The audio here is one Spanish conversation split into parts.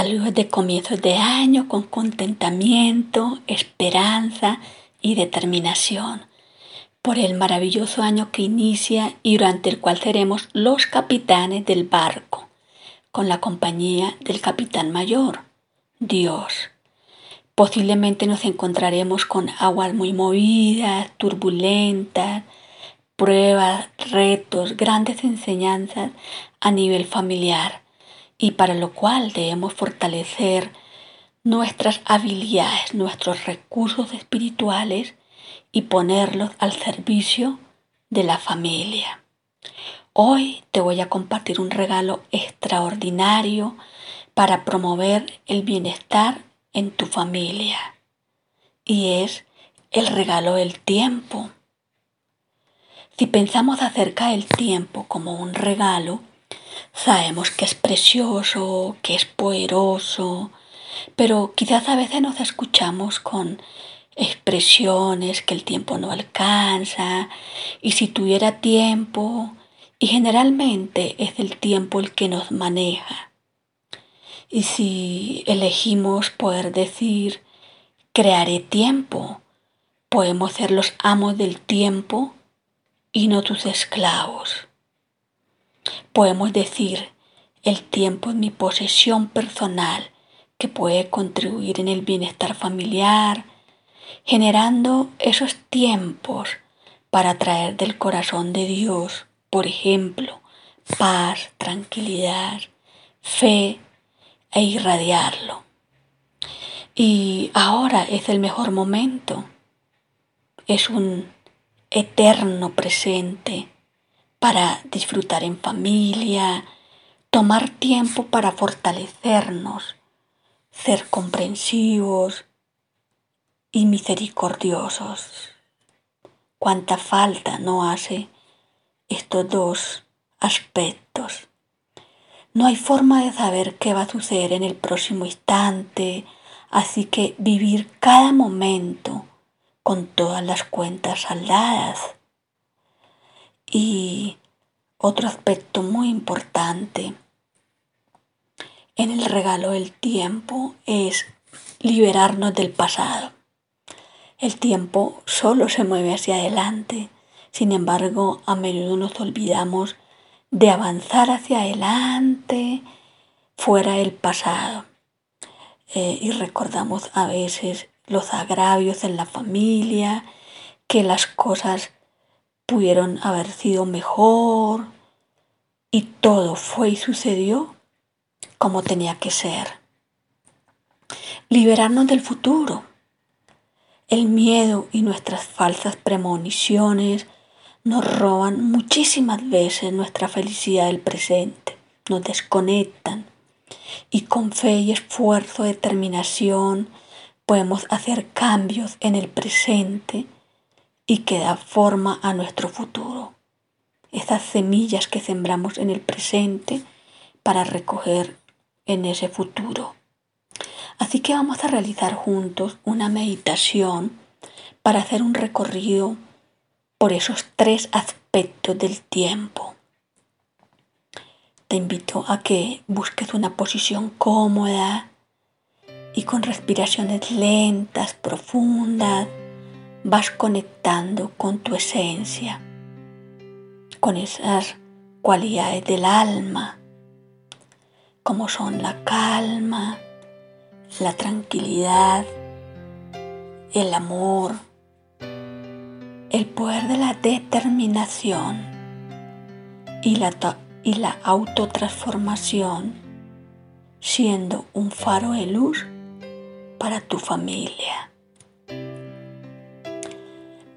Saludos de comienzos de año con contentamiento, esperanza y determinación por el maravilloso año que inicia y durante el cual seremos los capitanes del barco, con la compañía del capitán mayor, Dios. Posiblemente nos encontraremos con aguas muy movidas, turbulentas, pruebas, retos, grandes enseñanzas a nivel familiar y para lo cual debemos fortalecer nuestras habilidades, nuestros recursos espirituales y ponerlos al servicio de la familia. Hoy te voy a compartir un regalo extraordinario para promover el bienestar en tu familia y es el regalo del tiempo. Si pensamos acerca del tiempo como un regalo, sabemos que es precioso, que es poderoso, pero quizás a veces nos escuchamos con expresiones que el tiempo no alcanza y si tuviera tiempo y generalmente es el tiempo el que nos maneja. Y si elegimos poder decir crearé tiempo, podemos ser los amos del tiempo y no tus esclavos. Podemos decir el tiempo es mi posesión personal que puede contribuir en el bienestar familiar, generando esos tiempos para traer del corazón de Dios, por ejemplo, paz, tranquilidad, fe e irradiarlo. Y ahora es el mejor momento. Es un eterno presente para disfrutar en familia, tomar tiempo para fortalecernos, ser comprensivos, y misericordiosos. Cuánta falta no hace estos dos aspectos. No hay forma de saber qué va a suceder en el próximo instante, así que vivir cada momento con todas las cuentas saldadas. Y otro aspecto muy importante en el regalo del tiempo es liberarnos del pasado. El tiempo solo se mueve hacia adelante. Sin embargo, a menudo nos olvidamos de avanzar hacia adelante fuera del pasado. Eh, y recordamos a veces los agravios en la familia, que las cosas pudieron haber sido mejor y todo fue y sucedió como tenía que ser. Liberarnos del futuro el miedo y nuestras falsas premoniciones nos roban muchísimas veces nuestra felicidad del presente, nos desconectan y con fe y esfuerzo, determinación, podemos hacer cambios en el presente y que da forma a nuestro futuro. Esas semillas que sembramos en el presente para recoger en ese futuro. Así que vamos a realizar juntos una meditación para hacer un recorrido por esos tres aspectos del tiempo. Te invito a que busques una posición cómoda y con respiraciones lentas, profundas, vas conectando con tu esencia, con esas cualidades del alma, como son la calma, la tranquilidad, el amor, el poder de la determinación y la, y la autotransformación, siendo un faro de luz para tu familia.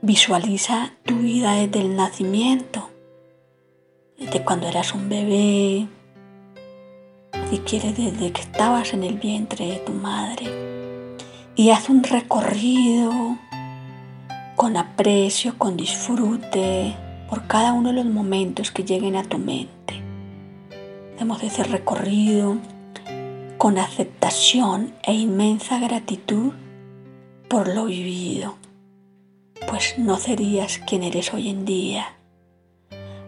Visualiza tu vida desde el nacimiento, desde cuando eras un bebé, si quieres desde que estabas en el vientre de tu madre. Y haz un recorrido con aprecio, con disfrute por cada uno de los momentos que lleguen a tu mente. Hacemos ese recorrido con aceptación e inmensa gratitud por lo vivido, pues no serías quien eres hoy en día.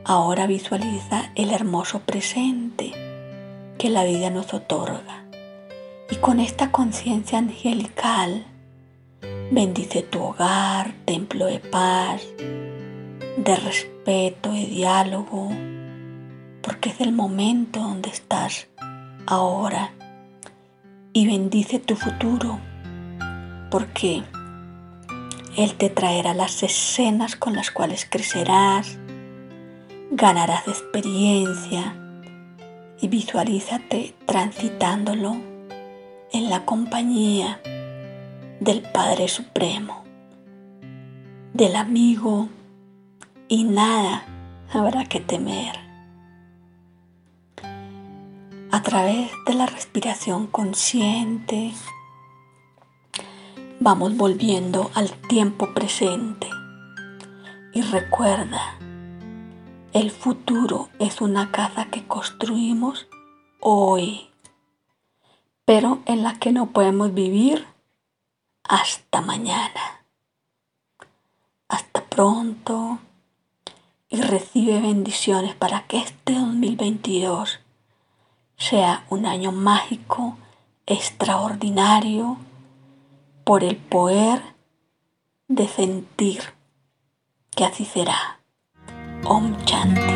Ahora visualiza el hermoso presente que la vida nos otorga Y con esta conciencia angelical, bendice tu hogar, templo de paz, de respeto, de diálogo, porque es el momento donde estás ahora. Y bendice tu futuro, porque Él te traerá las escenas con las cuales crecerás, ganarás experiencia y visualízate transitándolo en la compañía del Padre Supremo, del amigo y nada habrá que temer. A través de la respiración consciente, vamos volviendo al tiempo presente y recuerda, el futuro es una casa que construimos hoy, pero en la que no podemos vivir hasta mañana. Hasta pronto y recibe bendiciones para que este 2022 sea un año mágico, extraordinario, por el poder de sentir que así será. Om Chanti.